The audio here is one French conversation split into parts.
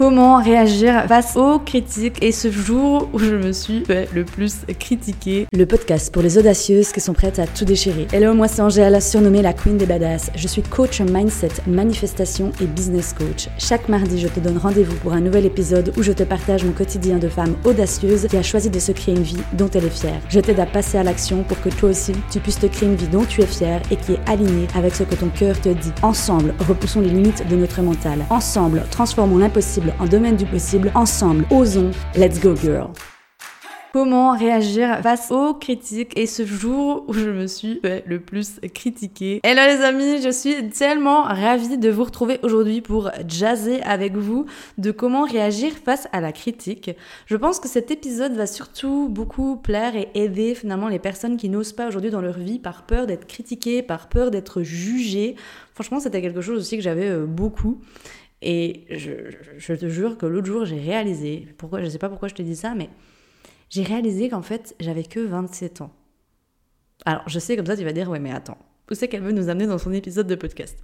Comment réagir face aux critiques et ce jour où je me suis fait le plus critiquer Le podcast pour les audacieuses qui sont prêtes à tout déchirer. Hello, moi c'est Angèle, surnommée la Queen des Badass. Je suis coach mindset, manifestation et business coach. Chaque mardi, je te donne rendez-vous pour un nouvel épisode où je te partage mon quotidien de femme audacieuse qui a choisi de se créer une vie dont elle est fière. Je t'aide à passer à l'action pour que toi aussi, tu puisses te créer une vie dont tu es fière et qui est alignée avec ce que ton cœur te dit. Ensemble, repoussons les limites de notre mental. Ensemble, transformons l'impossible en domaine du possible. Ensemble, osons. Let's go girl. Comment réagir face aux critiques et ce jour où je me suis le plus critiquer. Hello les amis, je suis tellement ravie de vous retrouver aujourd'hui pour jazzer avec vous de comment réagir face à la critique. Je pense que cet épisode va surtout beaucoup plaire et aider finalement les personnes qui n'osent pas aujourd'hui dans leur vie par peur d'être critiquées, par peur d'être jugées. Franchement, c'était quelque chose aussi que j'avais euh, beaucoup. Et je, te jure que l'autre jour, j'ai réalisé, pourquoi, je sais pas pourquoi je te dis ça, mais j'ai réalisé qu'en fait, j'avais que 27 ans. Alors, je sais comme ça, tu vas dire, ouais, mais attends, où c'est qu'elle veut nous amener dans son épisode de podcast?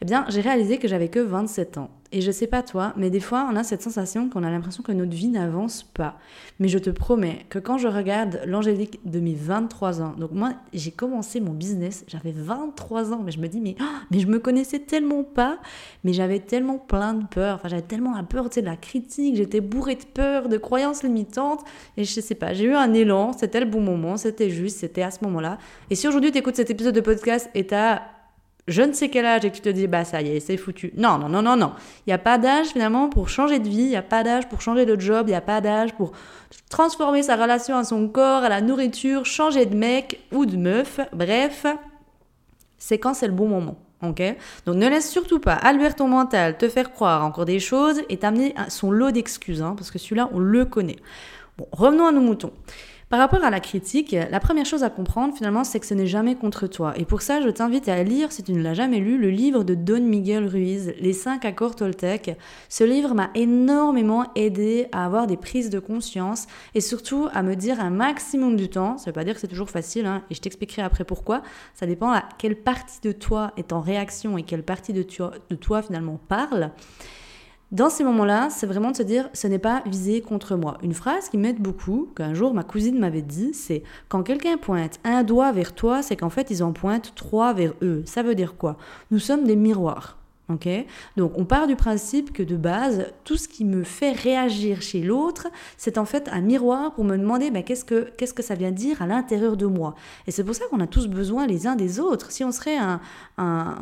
Eh bien, j'ai réalisé que j'avais que 27 ans. Et je sais pas toi, mais des fois, on a cette sensation qu'on a l'impression que notre vie n'avance pas. Mais je te promets que quand je regarde l'Angélique de mes 23 ans, donc moi, j'ai commencé mon business, j'avais 23 ans, mais je me dis, mais, oh, mais je me connaissais tellement pas, mais j'avais tellement plein de peur. Enfin, j'avais tellement la peur, tu sais, de la critique, j'étais bourrée de peur, de croyances limitantes. Et je sais pas, j'ai eu un élan, c'était le bon moment, c'était juste, c'était à ce moment-là. Et si aujourd'hui tu écoutes cet épisode de podcast et t'as je ne sais quel âge et que tu te dis, bah ça y est, c'est foutu. Non, non, non, non, non. Il n'y a pas d'âge finalement pour changer de vie, il n'y a pas d'âge pour changer de job, il n'y a pas d'âge pour transformer sa relation à son corps, à la nourriture, changer de mec ou de meuf. Bref, c'est quand c'est le bon moment. Ok? Donc ne laisse surtout pas Albert ton mental te faire croire encore des choses et t'amener son lot d'excuses, hein, parce que celui-là, on le connaît. Bon, revenons à nos moutons. Par rapport à la critique, la première chose à comprendre finalement, c'est que ce n'est jamais contre toi. Et pour ça, je t'invite à lire, si tu ne l'as jamais lu, le livre de Don Miguel Ruiz, Les 5 accords Toltec. Ce livre m'a énormément aidé à avoir des prises de conscience et surtout à me dire un maximum du temps, ça veut pas dire que c'est toujours facile, hein, et je t'expliquerai après pourquoi, ça dépend à quelle partie de toi est en réaction et quelle partie de de toi finalement parle. Dans ces moments-là, c'est vraiment de se dire ce n'est pas visé contre moi. Une phrase qui m'aide beaucoup, qu'un jour ma cousine m'avait dit, c'est quand quelqu'un pointe un doigt vers toi, c'est qu'en fait ils en pointent trois vers eux. Ça veut dire quoi? Nous sommes des miroirs. Donc on part du principe que de base, tout ce qui me fait réagir chez l'autre, c'est en fait un miroir pour me demander ben, qu'est-ce, que, qu'est-ce que ça vient dire à l'intérieur de moi? Et c'est pour ça qu'on a tous besoin les uns des autres. Si on serait un, un,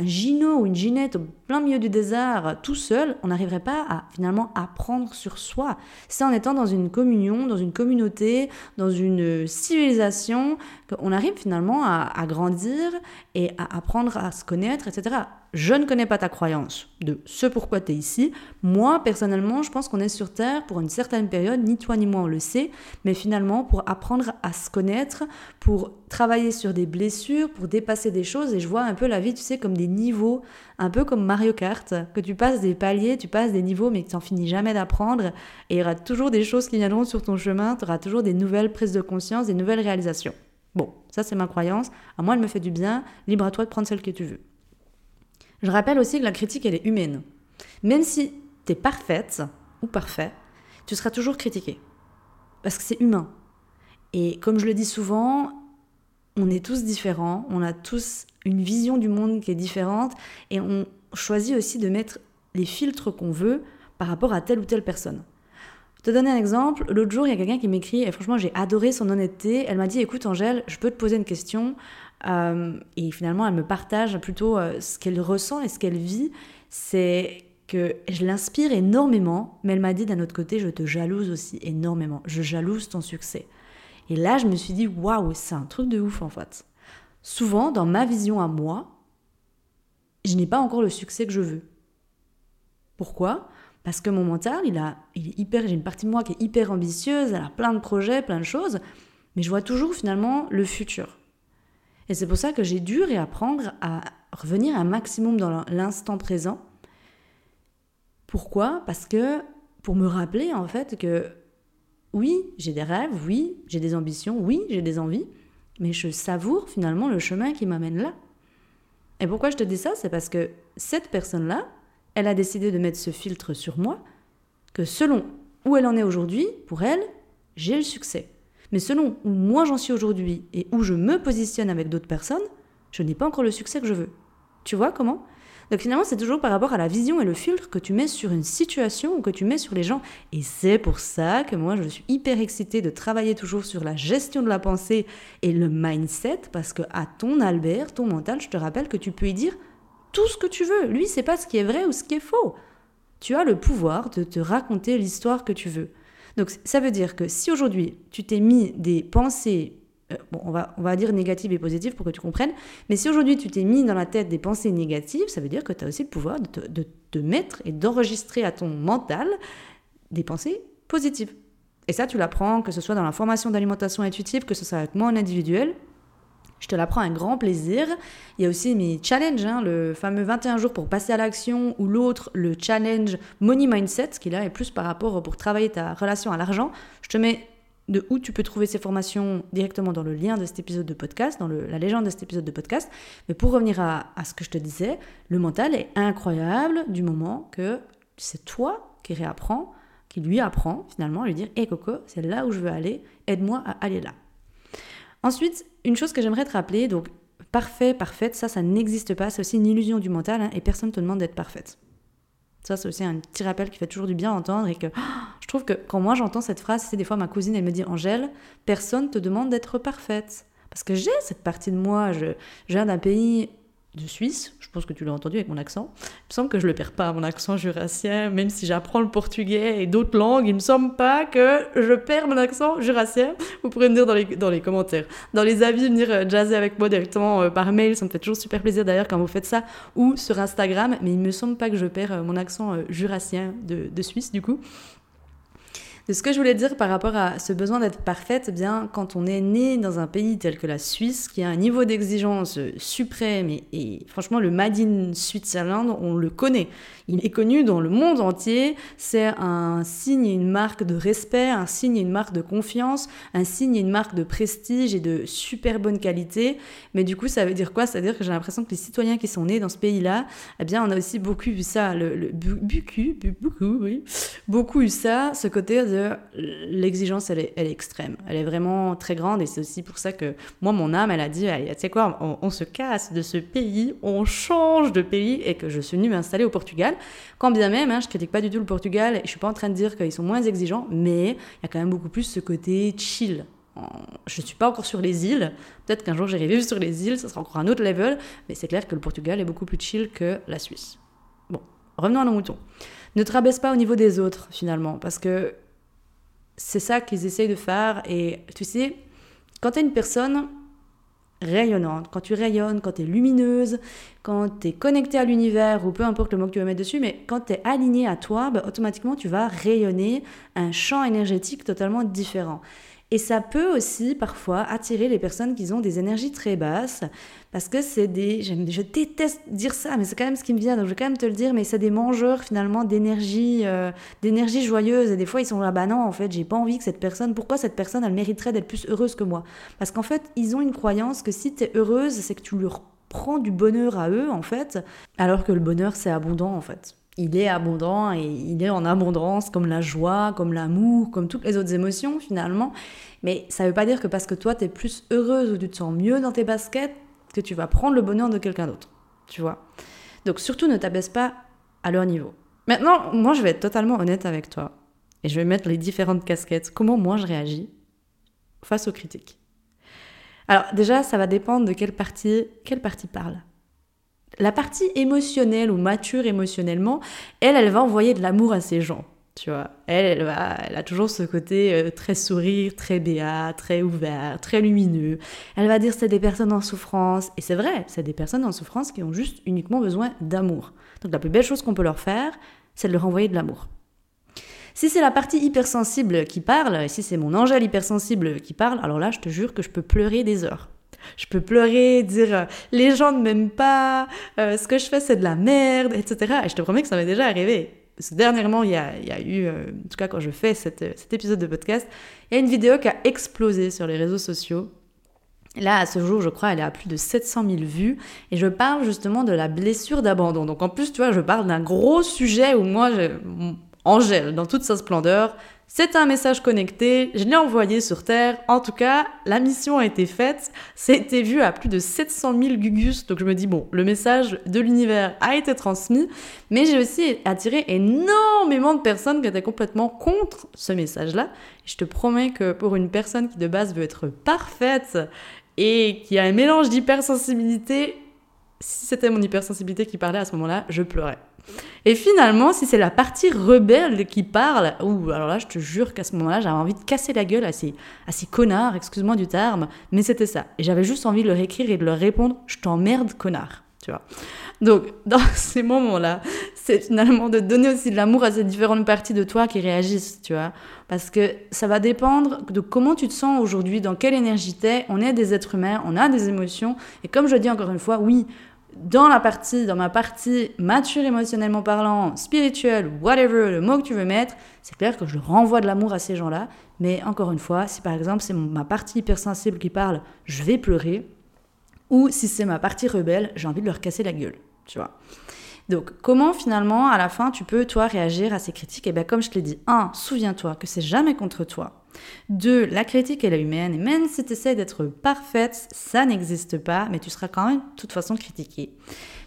ou une ginette au plein milieu du désert tout seul, on n'arriverait pas à finalement apprendre sur soi. C'est en étant dans une communion, dans une communauté, dans une civilisation qu'on arrive finalement à, à grandir et à apprendre à se connaître, etc je ne connais pas ta croyance de ce pourquoi tu es ici. Moi, personnellement, je pense qu'on est sur Terre pour une certaine période, ni toi ni moi on le sait, mais finalement pour apprendre à se connaître, pour travailler sur des blessures, pour dépasser des choses. Et je vois un peu la vie, tu sais, comme des niveaux, un peu comme Mario Kart, que tu passes des paliers, tu passes des niveaux, mais que tu n'en finis jamais d'apprendre. Et il y aura toujours des choses qui viendront sur ton chemin, tu auras toujours des nouvelles prises de conscience, des nouvelles réalisations. Bon, ça c'est ma croyance. À moi, elle me fait du bien. Libre à toi de prendre celle que tu veux. Je rappelle aussi que la critique, elle est humaine. Même si tu es parfaite ou parfait, tu seras toujours critiqué. Parce que c'est humain. Et comme je le dis souvent, on est tous différents, on a tous une vision du monde qui est différente et on choisit aussi de mettre les filtres qu'on veut par rapport à telle ou telle personne. Te donner un exemple. L'autre jour, il y a quelqu'un qui m'écrit, et franchement, j'ai adoré son honnêteté. Elle m'a dit Écoute, Angèle, je peux te poser une question. Euh, et finalement, elle me partage plutôt euh, ce qu'elle ressent et ce qu'elle vit. C'est que je l'inspire énormément, mais elle m'a dit d'un autre côté, je te jalouse aussi énormément. Je jalouse ton succès. Et là, je me suis dit, waouh, c'est un truc de ouf en fait. Souvent, dans ma vision à moi, je n'ai pas encore le succès que je veux. Pourquoi? Parce que mon mental, il, a, il est hyper, j'ai une partie de moi qui est hyper ambitieuse, elle a plein de projets, plein de choses, mais je vois toujours finalement le futur. Et c'est pour ça que j'ai dû réapprendre à revenir un maximum dans l'instant présent. Pourquoi? Parce que pour me rappeler en fait que oui, j'ai des rêves, oui, j'ai des ambitions, oui, j'ai des envies, mais je savoure finalement le chemin qui m'amène là. Et pourquoi je te dis ça? C'est parce que cette personne-là, elle a décidé de mettre ce filtre sur moi, que selon où elle en est aujourd'hui, pour elle, j'ai le succès. Mais selon où moi j'en suis aujourd'hui et où je me positionne avec d'autres personnes, je n'ai pas encore le succès que je veux. Tu vois comment? Donc finalement, c'est toujours par rapport à la vision et le filtre que tu mets sur une situation ou que tu mets sur les gens. Et c'est pour ça que moi, je suis hyper excitée de travailler toujours sur la gestion de la pensée et le mindset, parce que à ton Albert, ton mental, je te rappelle que tu peux y dire tout ce que tu veux. Lui, c'est pas ce qui est vrai ou ce qui est faux. Tu as le pouvoir de te raconter l'histoire que tu veux. Donc ça veut dire que si aujourd'hui tu t'es mis des pensées euh, bon, on va, on va dire négatives et positives pour que tu comprennes, mais si aujourd'hui tu t'es mis dans la tête des pensées négatives, ça veut dire que tu as aussi le pouvoir de te, de te mettre et d'enregistrer à ton mental des pensées positives. Et ça, tu l'apprends, que ce soit dans la formation d'alimentation intuitive, que ce soit avec moi en individuel, je te l'apprends un grand plaisir. Il y a aussi mes challenges, hein, le fameux 21 jours pour passer à l'action ou l'autre, le challenge Money Mindset, qui là est plus par rapport pour travailler ta relation à l'argent. Je te mets de où tu peux trouver ces formations directement dans le lien de cet épisode de podcast, dans la légende de cet épisode de podcast. Mais pour revenir à, ce que je te disais, le mental est incroyable du moment que c'est toi qui réapprends, qui lui apprend finalement à lui dire Hé Coco, c'est là où je veux aller, aide-moi à aller là. Ensuite, une chose que j'aimerais te rappeler, donc parfait, parfaite, ça, ça n'existe pas, c'est aussi une illusion du mental hein, et personne ne te demande d'être parfaite. Ça, c'est aussi un petit rappel qui fait toujours du bien entendre et que je trouve que quand moi j'entends cette phrase, c'est des fois ma cousine, elle me dit Angèle, personne te demande d'être parfaite. Parce que j'ai cette partie de moi, je, je viens d'un pays de Suisse, je pense que tu l'as entendu avec mon accent. Il me semble que je le perds pas, mon accent jurassien, même si j'apprends le portugais et d'autres langues, il me semble pas que je perds mon accent jurassien. Vous pourrez me dire dans les, dans les commentaires. Dans les avis, venir euh, jazzer avec moi directement euh, par mail, ça me fait toujours super plaisir d'ailleurs quand vous faites ça, ou sur Instagram, mais il me semble pas que je perds euh, mon accent jurassien de, de Suisse du coup. Ce que je voulais dire par rapport à ce besoin d'être parfaite, eh bien, quand on est né dans un pays tel que la Suisse, qui a un niveau d'exigence suprême, et, franchement, le Made in Switzerland, on le connaît. Il est connu dans le monde entier. C'est un signe et une marque de respect, un signe et une marque de confiance, un signe et une marque de prestige et de super bonne qualité. Mais du coup, ça veut dire quoi? Ça veut dire que j'ai l'impression que les citoyens qui sont nés dans ce pays-là, eh bien, on a aussi beaucoup vu ça, le, le beaucoup, oui, beaucoup eu ça, ce côté l'exigence, elle est, extrême. Elle est vraiment très grande et c'est aussi pour ça que moi, mon âme, elle a dit, tu sais quoi, on, se casse de ce pays, on change de pays et que je suis venue m'installer au Portugal. Quand bien même, hein, je critique pas du tout le Portugal et je suis pas en train de dire qu'ils sont moins exigeants, mais il y a quand même beaucoup plus ce côté chill. Je suis pas encore sur les îles. Peut-être qu'un jour j'irai vivre sur les îles, ça sera encore un autre level. Mais c'est clair que le Portugal est beaucoup plus chill que la Suisse. Bon, revenons à nos moutons. Ne te rabaisse pas au niveau des autres, finalement, parce que c'est ça qu'ils essayent de faire. Et tu sais, quand tu es une personne rayonnante, quand tu rayonnes, quand tu es lumineuse, quand tu es connecté à l'univers, ou peu importe le mot que tu vas mettre dessus, mais quand tu es aligné à toi, bah, automatiquement tu vas rayonner un champ énergétique totalement différent. Et ça peut aussi parfois attirer les personnes qui ont des énergies très basses, parce que c'est des, je déteste dire ça, mais c'est quand même ce qui me vient, donc je vais quand même te le dire, mais c'est des mangeurs finalement d'énergie, euh, d'énergie joyeuse, et des fois ils sont là, bah non, en fait, j'ai pas envie que cette personne, pourquoi cette personne, elle mériterait d'être plus heureuse que moi? Parce qu'en fait, ils ont une croyance que si tu es heureuse, c'est que tu leur prends du bonheur à eux, en fait, alors que le bonheur, c'est abondant, en fait il est abondant et il est en abondance comme la joie, comme l'amour, comme toutes les autres émotions finalement. Mais ça ne veut pas dire que parce que toi tu es plus heureuse ou tu te sens mieux dans tes baskets que tu vas prendre le bonheur de quelqu'un d'autre. Tu vois? Donc surtout ne t'abaisse pas à leur niveau. Maintenant, moi je vais être totalement honnête avec toi et je vais mettre les différentes casquettes. Comment moi je réagis face aux critiques? Alors déjà, ça va dépendre de quelle partie, quelle partie parle. La partie émotionnelle ou mature émotionnellement, elle, elle va envoyer de l'amour à ces gens. Tu vois, elle, elle, va, elle a toujours ce côté euh, très sourire, très béat, très ouvert, très lumineux. Elle va dire c'est des personnes en souffrance. Et c'est vrai, c'est des personnes en souffrance qui ont juste uniquement besoin d'amour. Donc la plus belle chose qu'on peut leur faire, c'est de leur envoyer de l'amour. Si c'est la partie hypersensible qui parle, si c'est mon angèle hypersensible qui parle, alors là, je te jure que je peux pleurer des heures. Je peux pleurer, dire euh, les gens ne m'aiment pas, euh, ce que je fais c'est de la merde, etc. Et je te promets que ça m'est déjà arrivé. Dernièrement, il y a, eu, euh, en tout cas quand je fais cet épisode de podcast, il y a une vidéo qui a explosé sur les réseaux sociaux. Là, à ce jour, je crois, elle est à plus de 700 000 vues. Et je parle justement de la blessure d'abandon. Donc en plus, tu vois, je parle d'un gros sujet où moi, Angèle dans toute sa splendeur. C'est un message connecté, je l'ai envoyé sur Terre. En tout cas, la mission a été faite. C'était vu à plus de 700 000 gugus. Donc je me dis, bon, le message de l'univers a été transmis. Mais j'ai aussi attiré énormément de personnes qui étaient complètement contre ce message-là. Je te promets que pour une personne qui de base veut être parfaite et qui a un mélange d'hypersensibilité, si c'était mon hypersensibilité qui parlait à ce moment-là, je pleurais. Et finalement, si c'est la partie rebelle qui parle, ou alors là, je te jure qu'à ce moment-là, j'avais envie de casser la gueule à ces, à ces connards, excuse-moi du terme, mais c'était ça. Et j'avais juste envie de leur écrire et de leur répondre Je t'emmerde, connard. Tu vois. Donc, dans ces moments-là, c'est finalement de donner aussi de l'amour à ces différentes parties de toi qui réagissent, tu vois. Parce que ça va dépendre de comment tu te sens aujourd'hui, dans quelle énergie t'es. On est des êtres humains, on a des émotions. Et comme je dis encore une fois, oui, dans la partie, dans ma partie mature émotionnellement parlant, spirituelle, whatever, le mot que tu veux mettre, c'est clair que je renvoie de l'amour à ces gens-là. Mais encore une fois, si par exemple c'est ma partie hypersensible qui parle, je vais pleurer. Ou si c'est ma partie rebelle, j'ai envie de leur casser la gueule, tu vois. Donc, comment finalement, à la fin, tu peux, toi, réagir à ces critiques? Eh bien, comme je te l'ai dit, un, souviens-toi que c'est jamais contre toi. Deux, la critique, elle est humaine, et même si tu essaies d'être parfaite, ça n'existe pas, mais tu seras quand même, de toute façon, critiquée.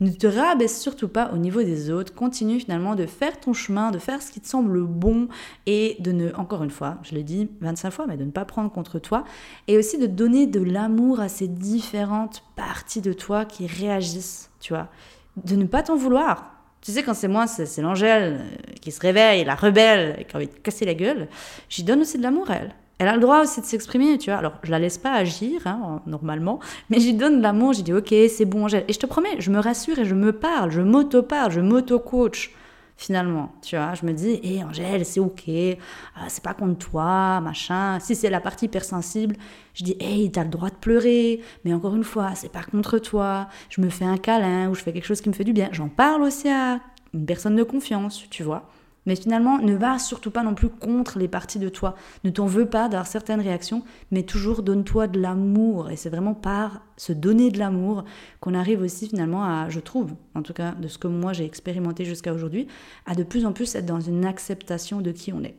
Ne te rabaisse surtout pas au niveau des autres, continue finalement de faire ton chemin, de faire ce qui te semble bon, et de ne, encore une fois, je l'ai dit 25 fois, mais de ne pas prendre contre toi, et aussi de donner de l'amour à ces différentes parties de toi qui réagissent, tu vois de ne pas t'en vouloir. Tu sais, quand c'est moi, c'est l'Angèle euh, qui se réveille, la rebelle, qui a envie de casser la gueule, j'y donne aussi de l'amour à elle. Elle a le droit aussi de s'exprimer, tu vois. Alors, je la laisse pas agir, hein, normalement, mais j'y donne de l'amour, j'ai dit, ok, c'est bon, Angèle. Et je te promets, je me rassure et je me parle, je m'auto-parle, je m'auto-coach finalement. Tu vois, je me dis, hé Angèle, c'est ok, euh, c'est pas contre toi, machin. Si c'est la partie hypersensible, je dis, hey, t'as le droit de pleurer, mais encore une fois, c'est pas contre toi. Je me fais un câlin ou je fais quelque chose qui me fait du bien. J'en parle aussi à une personne de confiance, tu vois. Mais finalement, ne va surtout pas non plus contre les parties de toi. Ne t'en veux pas d'avoir certaines réactions, mais toujours donne-toi de l'amour. Et c'est vraiment par se donner de l'amour qu'on arrive aussi finalement à, je trouve, en tout cas de ce que moi j'ai expérimenté jusqu'à aujourd'hui, à de plus en plus être dans une acceptation de qui on est.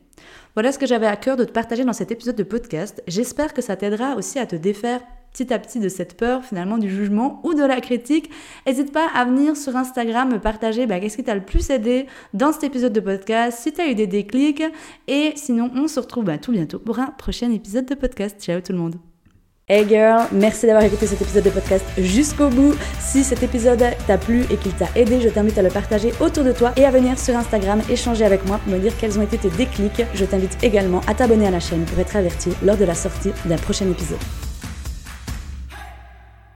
Voilà ce que j'avais à cœur de te partager dans cet épisode de podcast. J'espère que ça t'aidera aussi à te défaire petit à petit de cette peur finalement du jugement ou de la critique. N'hésite pas à venir sur Instagram me partager bah, qu'est-ce qui t'a le plus aidé dans cet épisode de podcast, si tu as eu des déclics. Et sinon, on se retrouve bah, tout bientôt pour un prochain épisode de podcast. Ciao tout le monde. Hey girl, merci d'avoir écouté cet épisode de podcast jusqu'au bout. Si cet épisode t'a plu et qu'il t'a aidé, je t'invite à le partager autour de toi et à venir sur Instagram échanger avec moi pour me dire quels ont été tes déclics. Je t'invite également à t'abonner à la chaîne pour être averti lors de la sortie d'un prochain épisode.